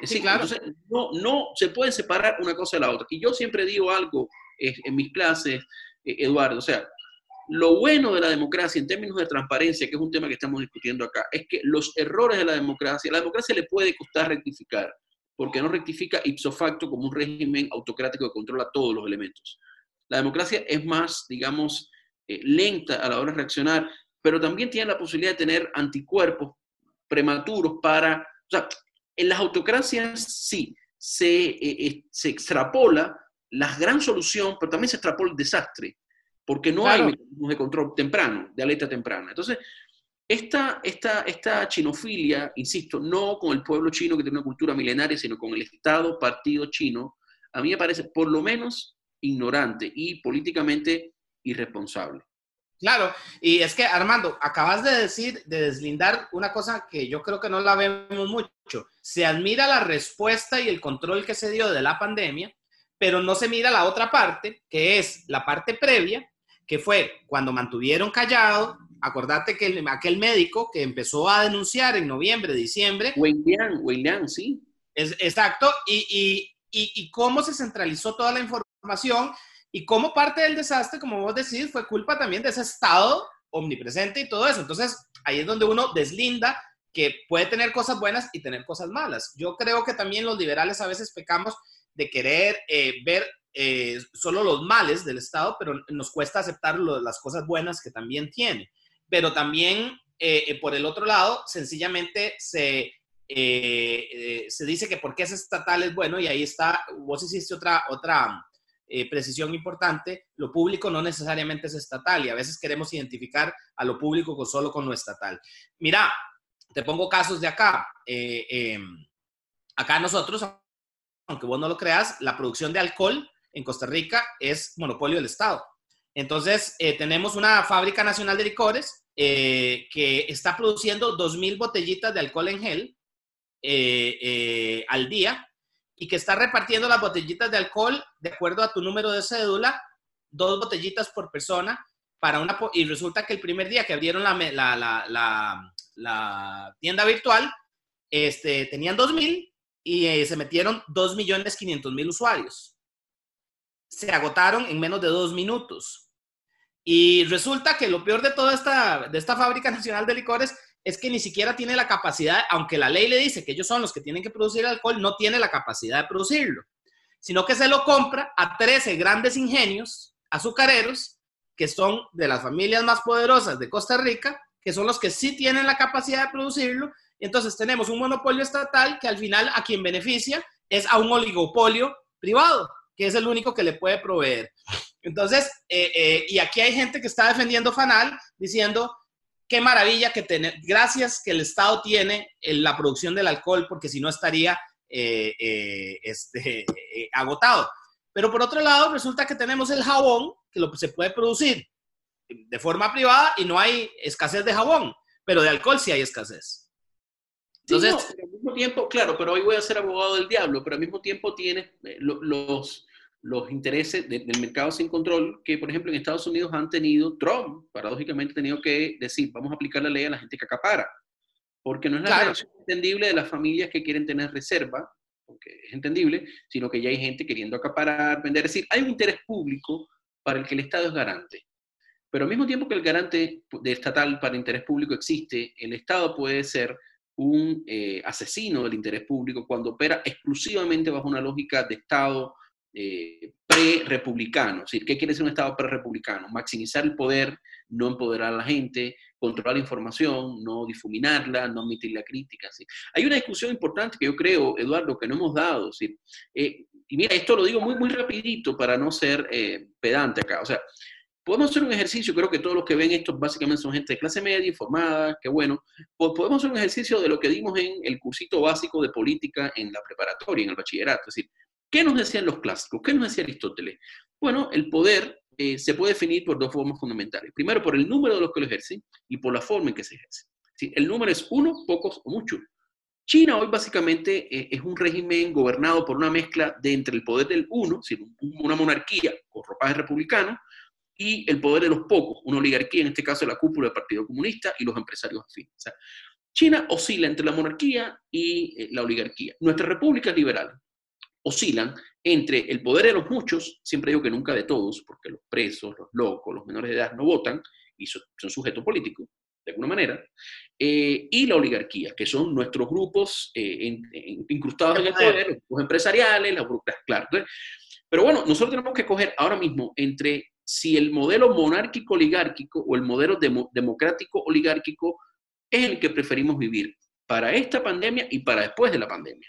Es decir, claro. no, no se puede separar una cosa de la otra. Y yo siempre digo algo eh, en mis clases, eh, Eduardo, o sea, lo bueno de la democracia en términos de transparencia, que es un tema que estamos discutiendo acá, es que los errores de la democracia, la democracia le puede costar rectificar, porque no rectifica ipso facto como un régimen autocrático que controla todos los elementos. La democracia es más, digamos, eh, lenta a la hora de reaccionar, pero también tiene la posibilidad de tener anticuerpos prematuros para... O sea, en las autocracias sí, se, eh, eh, se extrapola la gran solución, pero también se extrapola el desastre porque no hay mecanismos de control temprano, de alerta temprana. Entonces, esta, esta, esta chinofilia, insisto, no con el pueblo chino que tiene una cultura milenaria, sino con el Estado partido chino, a mí me parece por lo menos ignorante y políticamente irresponsable. Claro, y es que Armando, acabas de decir, de deslindar una cosa que yo creo que no la vemos mucho. Se admira la respuesta y el control que se dio de la pandemia, pero no se mira la otra parte, que es la parte previa, que fue cuando mantuvieron callado, acordate que aquel médico que empezó a denunciar en noviembre, diciembre. William, William, sí. Es, exacto, y, y, cómo se centralizó toda la información y cómo parte del desastre, como vos decís, fue culpa también de ese estado omnipresente y todo eso. Entonces, ahí es donde uno deslinda que puede tener cosas buenas y tener cosas malas. Yo creo que también los liberales a veces pecamos de querer eh, ver eh, solo los males del Estado, pero nos cuesta aceptar las cosas buenas que también tiene. Pero también, eh, eh, por el otro lado, sencillamente se, se dice que porque es estatal es bueno, y ahí está, vos hiciste otra, otra precisión importante, lo público no necesariamente es estatal, y a veces queremos identificar a lo público con, solo con lo estatal. Mira, te pongo casos de acá. Em, acá nosotros, aunque vos no lo creas, la producción de alcohol en Costa Rica es monopolio del Estado. Entonces, eh, tenemos una fábrica nacional de licores eh, que está produciendo 2.000 botellitas de alcohol en gel eh, al día y que está repartiendo las botellitas de alcohol de acuerdo a tu número de cédula, dos botellitas por persona para una... Y resulta que el primer día que abrieron la, la, la, tienda virtual, este, tenían 2.000 y se metieron 2.500.000 usuarios se agotaron en menos de dos minutos. Y resulta que lo peor de toda esta, de esta fábrica nacional de licores es que ni siquiera tiene la capacidad, aunque la ley le dice que ellos son los que tienen que producir alcohol, no tiene la capacidad de producirlo, sino que se lo compra a 13 grandes ingenios azucareros que son de las familias más poderosas de Costa Rica, que son los que sí tienen la capacidad de producirlo. Entonces tenemos un monopolio estatal que al final a quien beneficia es a un oligopolio privado, que es el único que le puede proveer. Entonces, eh, eh, y aquí hay gente que está defendiendo Fanal diciendo, qué maravilla que tener, gracias que el Estado tiene la producción del alcohol, porque si no estaría eh, este, agotado. Pero por otro lado, resulta que tenemos el jabón, que se puede producir de forma privada y no hay escasez de jabón, pero de alcohol sí hay escasez. Entonces, al mismo tiempo, claro, pero hoy voy a ser abogado del diablo, pero al mismo tiempo tienes eh, los, los intereses del mercado sin control que, por ejemplo, en Estados Unidos han tenido, Trump, paradójicamente, ha tenido que decir, vamos a aplicar la ley a la gente que acapara, porque no es la reacción entendible de las familias que quieren tener reserva porque es entendible, sino que ya hay gente queriendo acaparar, vender. Es decir, hay un interés público para el que el Estado es garante. Pero al mismo tiempo que el garante de estatal para interés público existe, el Estado puede ser un eh, asesino del interés público cuando opera exclusivamente bajo una lógica de Estado eh, pre-republicano. ¿qué quiere decir un Estado pre-republicano? Maximizar el poder, no empoderar a la gente, controlar la información, no difuminarla, no admitir la crítica. ¿sí? Hay una discusión importante que yo creo, Eduardo, que no hemos dado. ¿sí? Eh, y mira, esto lo digo muy, muy rapidito para no ser pedante acá. O sea, podemos hacer un ejercicio, creo que todos los que ven esto básicamente son gente de clase media, informada, que bueno, pues podemos hacer un ejercicio de lo que dimos en el cursito básico de política en la preparatoria, en el bachillerato. Es decir, ¿qué nos decían los clásicos? ¿Qué nos decía Aristóteles? Bueno, el poder eh, se puede definir por dos formas fundamentales. Primero, por el número de los que lo ejercen y por la forma en que se ejerce. El número es uno, pocos o muchos. China hoy básicamente eh, es un régimen gobernado por una mezcla de entre el poder del uno, una monarquía con ropaje republicano, y el poder de los pocos, una oligarquía, en este caso la cúpula del Partido Comunista y los empresarios afines. China oscila entre la monarquía y eh, la oligarquía. Nuestras repúblicas liberales oscilan entre el poder de los muchos, siempre digo que nunca de todos, porque los presos, los locos, los menores de edad no votan y son, sujetos políticos, de alguna manera, eh, y la oligarquía, que son nuestros grupos eh, incrustados en el poder, los empresariales, las burocracias, claro. pero bueno, nosotros tenemos que coger ahora mismo entre si el modelo monárquico-oligárquico o el modelo democrático-oligárquico es el que preferimos vivir para esta pandemia y para después de la pandemia.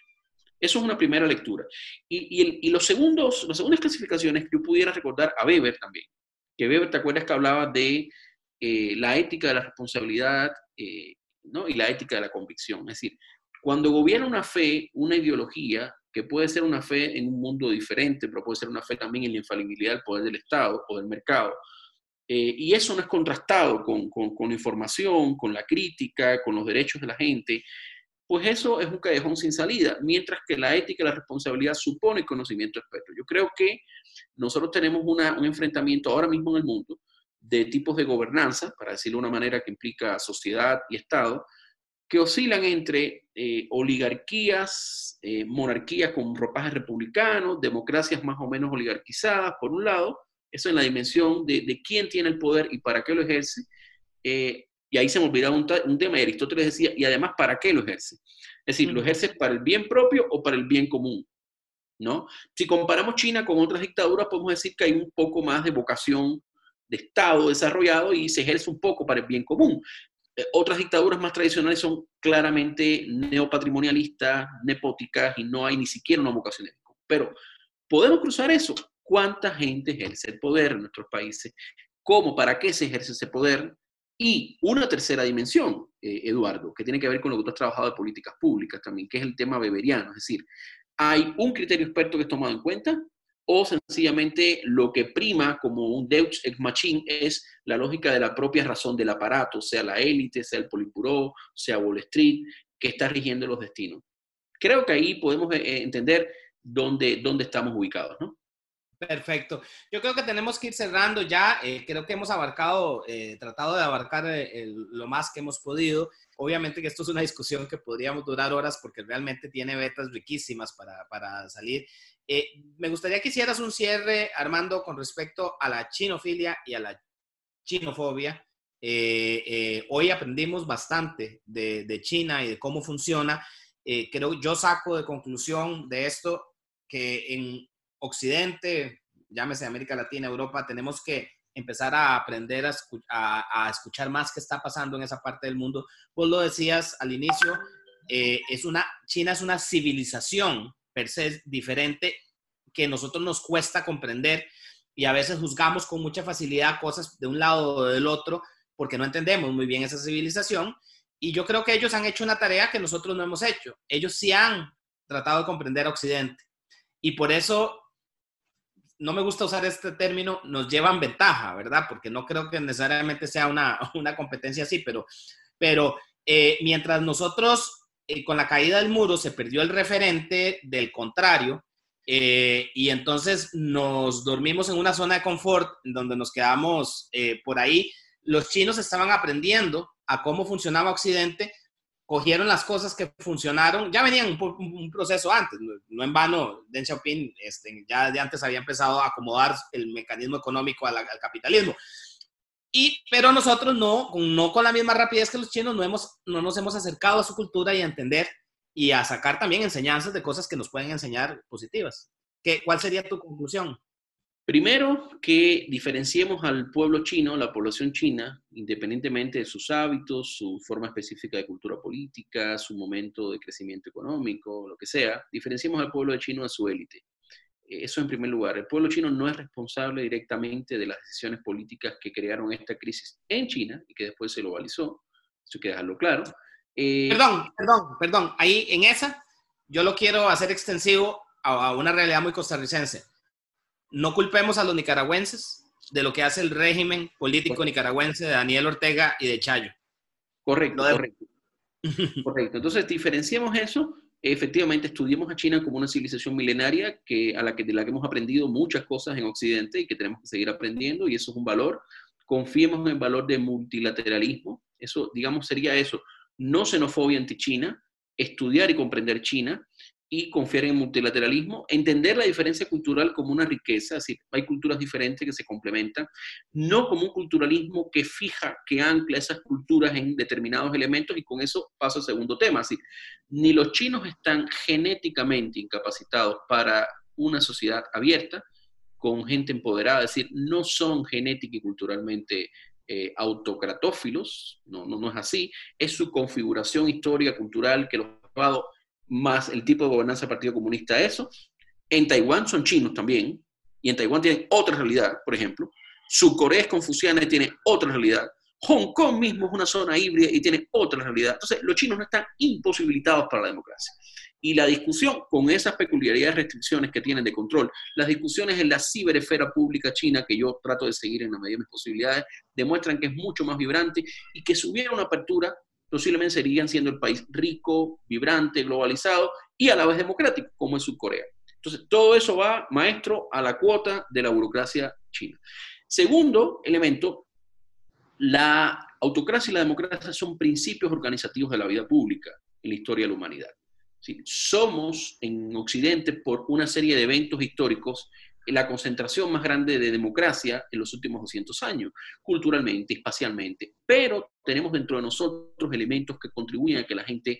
Eso es una primera lectura. Y, los segundos, las segundas clasificaciones que yo pudiera recordar a Weber también, que Weber, ¿te acuerdas que hablaba de eh, la ética de la responsabilidad eh, ¿no? y la ética de la convicción? Es decir, cuando gobierna una fe, una ideología, que puede ser una fe en un mundo diferente, pero puede ser una fe también en la infalibilidad del poder del Estado o del mercado, eh, y eso no es contrastado con, con, con, información, con la crítica, con los derechos de la gente, pues eso es un callejón sin salida, mientras que la ética y la responsabilidad supone conocimiento experto. Yo creo que nosotros tenemos un enfrentamiento ahora mismo en el mundo de tipos de gobernanza, para decirlo de una manera que implica sociedad y Estado, que oscilan entre eh, oligarquías, eh, monarquías con ropajes republicanos, democracias más o menos oligarquizadas, por un lado, eso en la dimensión de, quién tiene el poder y para qué lo ejerce, eh, y ahí se me olvidaba un, tema, y Aristóteles decía, y además, ¿para qué lo ejerce? Es decir, ¿lo ejerce para el bien propio o para el bien común? ¿No? Si comparamos China con otras dictaduras, podemos decir que hay un poco más de vocación de Estado desarrollado y se ejerce un poco para el bien común. Eh, otras dictaduras más tradicionales son claramente neopatrimonialistas, nepóticas y no hay ni siquiera una vocación común. Pero podemos cruzar eso. ¿Cuánta gente ejerce el poder en nuestros países? ¿Cómo? ¿Para qué se ejerce ese poder? Y una tercera dimensión, eh, Eduardo, que tiene que ver con lo que tú has trabajado de políticas públicas también, que es el tema beberiano. Es decir, ¿hay un criterio experto que es tomado en cuenta? ¿O sencillamente lo que prima como un Deus ex machine es la lógica de la propia razón del aparato, sea la élite, sea el Politburó, sea Wall Street, que está rigiendo los destinos? Creo que ahí podemos eh, entender dónde, dónde estamos ubicados, ¿no? Perfecto. Yo creo que tenemos que ir cerrando ya. Eh, creo que hemos abarcado, eh, tratado de abarcar eh, lo más que hemos podido. Obviamente que esto es una discusión que podríamos durar horas porque realmente tiene vetas riquísimas para, para salir. Me gustaría que hicieras un cierre, Armando, con respecto a la chinofilia y a la chinofobia. hoy aprendimos bastante de, China y de cómo funciona. creo yo saco de conclusión de esto que en Occidente, llámese América Latina, Europa, tenemos que empezar a aprender a, escuchar más qué está pasando en esa parte del mundo. Vos lo decías al inicio, eh, es una, China es una civilización per se diferente que nosotros nos cuesta comprender y a veces juzgamos con mucha facilidad cosas de un lado o del otro porque no entendemos muy bien esa civilización. Y yo creo que ellos han hecho una tarea que nosotros no hemos hecho. Ellos sí han tratado de comprender a Occidente. Y por eso no me gusta usar este término, nos llevan ventaja, ¿verdad? Porque no creo que necesariamente sea una, una competencia así, pero, pero eh, mientras nosotros eh, con la caída del muro se perdió el referente del contrario, eh, y entonces nos dormimos en una zona de confort donde nos quedamos por ahí. Los chinos estaban aprendiendo a cómo funcionaba Occidente cogieron las cosas que funcionaron, ya venían un, proceso antes, no, en vano, Deng Xiaoping este, ya de antes había empezado a acomodar el mecanismo económico al, capitalismo. Y, pero nosotros no, no con la misma rapidez que los chinos, no, hemos, no nos hemos acercado a su cultura y a entender y a sacar también enseñanzas de cosas que nos pueden enseñar positivas. ¿Qué, ¿Cuál sería tu conclusión? Primero, que diferenciemos al pueblo chino, la población china, independientemente de sus hábitos, su forma específica de cultura política, su momento de crecimiento económico, lo que sea, diferenciemos al pueblo chino de su élite. Eh, eso en primer lugar. El pueblo chino no es responsable directamente de las decisiones políticas que crearon esta crisis en China y que después se globalizó. Eso hay que dejarlo claro. Eh, perdón, perdón, perdón. Ahí en esa, yo lo quiero hacer extensivo a una realidad muy costarricense no culpemos a los nicaragüenses de lo que hace el régimen político nicaragüense de Daniel Ortega y de Chayo. Correcto, correcto. correcto. Entonces, diferenciemos eso. Efectivamente, estudiemos a China como una civilización milenaria que, a la que, de la que hemos aprendido muchas cosas en Occidente y que tenemos que seguir aprendiendo, y eso es un valor. Confiemos en el valor de multilateralismo. Eso, digamos, sería eso. No xenofobia anti-China, estudiar y comprender China, y confiar en el multilateralismo, entender la diferencia cultural como una riqueza, es hay culturas diferentes que se complementan, no como un culturalismo que fija, que ancla esas culturas en determinados elementos y con eso paso al segundo tema, así, ni los chinos están genéticamente incapacitados para una sociedad abierta, con gente empoderada, es decir, no son genética y culturalmente eh, autocratófilos, no, no, no es así, es su configuración histórica, cultural que los ha llevado más el tipo de gobernanza Partido Comunista eso. En Taiwán son chinos también, y en Taiwán tienen otra realidad, por ejemplo. Su Corea es confuciana y tiene otra realidad. Hong Kong mismo es una zona híbrida y tiene otra realidad. Entonces, los chinos no están imposibilitados para la democracia. Y la discusión con esas peculiaridades, restricciones que tienen de control, las discusiones en la ciberesfera pública china, que yo trato de seguir en la medida de mis posibilidades, demuestran que es mucho más vibrante y que si hubiera una apertura, posiblemente seguirían siendo el país rico, vibrante, globalizado y a la vez democrático, como es Corea. Entonces, todo eso va, maestro, a la cuota de la burocracia china. Segundo elemento, la autocracia y la democracia son principios organizativos de la vida pública en la historia de la humanidad. Somos en Occidente, por una serie de eventos históricos, la concentración más grande de democracia en los últimos 200 años, culturalmente, espacialmente, pero tenemos dentro de nosotros elementos que contribuyen a que la gente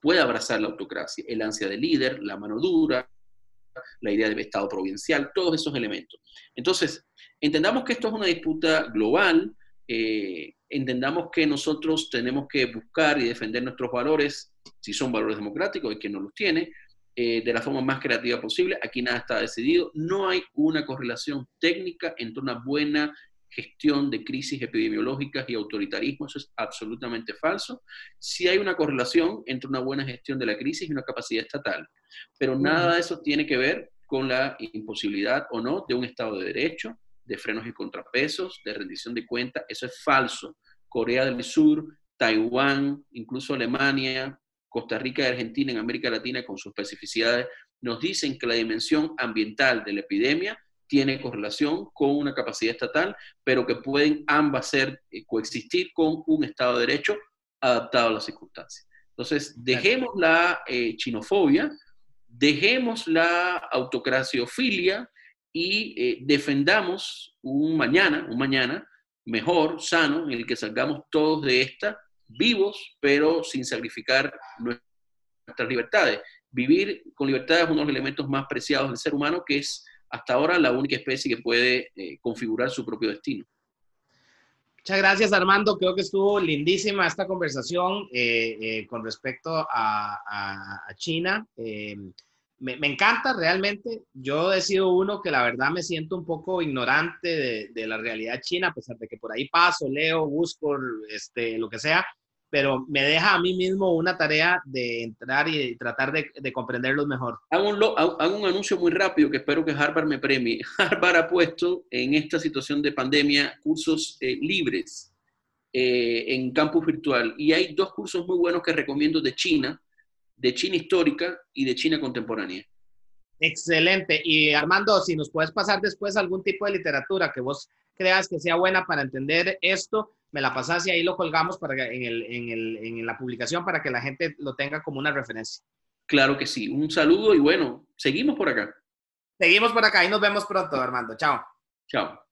pueda abrazar la autocracia, el ansia de líder, la mano dura, la idea de Estado provincial, todos esos elementos. Entonces, entendamos que esto es una disputa global, eh, entendamos que nosotros tenemos que buscar y defender nuestros valores, si son valores democráticos, y quien no los tiene, eh, de la forma más creativa posible. Aquí nada está decidido. No hay una correlación técnica entre una buena gestión de crisis epidemiológicas y autoritarismo. Eso es absolutamente falso. Sí hay una correlación entre una buena gestión de la crisis y una capacidad estatal, pero nada de eso tiene que ver con la imposibilidad o no de un Estado de Derecho, de frenos y contrapesos, de rendición de cuentas. Eso es falso. Corea del Sur, Taiwán, incluso Alemania, Costa Rica y Argentina en América Latina con sus especificidades, nos dicen que la dimensión ambiental de la epidemia tiene correlación con una capacidad estatal, pero que pueden ambas ser, eh, coexistir con un Estado de Derecho adaptado a las circunstancias. Entonces, dejemos la eh, chinofobia, dejemos la autocraciofilia y eh, defendamos un mañana, un mañana mejor, sano, en el que salgamos todos de esta vivos, pero sin sacrificar nuestras libertades. Vivir con libertad es uno de los elementos más preciados del ser humano, que es hasta ahora la única especie que puede eh, configurar su propio destino. Muchas gracias, Armando. Creo que estuvo lindísima esta conversación eh, eh, con respecto a, China. Eh, me, encanta realmente. Yo he sido uno que la verdad me siento un poco ignorante de, de, la realidad china, a pesar de que por ahí paso, leo, busco, este, lo que sea pero me deja a mí mismo una tarea de entrar y tratar de, de comprenderlos mejor. Hago un, hago un, anuncio muy rápido que espero que Harvard me premie. Harvard ha puesto en esta situación de pandemia cursos eh, libres eh, en campus virtual y hay dos cursos muy buenos que recomiendo de China, de China histórica y de China contemporánea. Excelente. Y Armando, si nos puedes pasar después algún tipo de literatura que vos creas que sea buena para entender esto, me la pasas y ahí lo colgamos para en, el, en, el, en la publicación para que la gente lo tenga como una referencia. Claro que sí. Un saludo y bueno, seguimos por acá. Seguimos por acá y nos vemos pronto, Armando. Chao. Chao.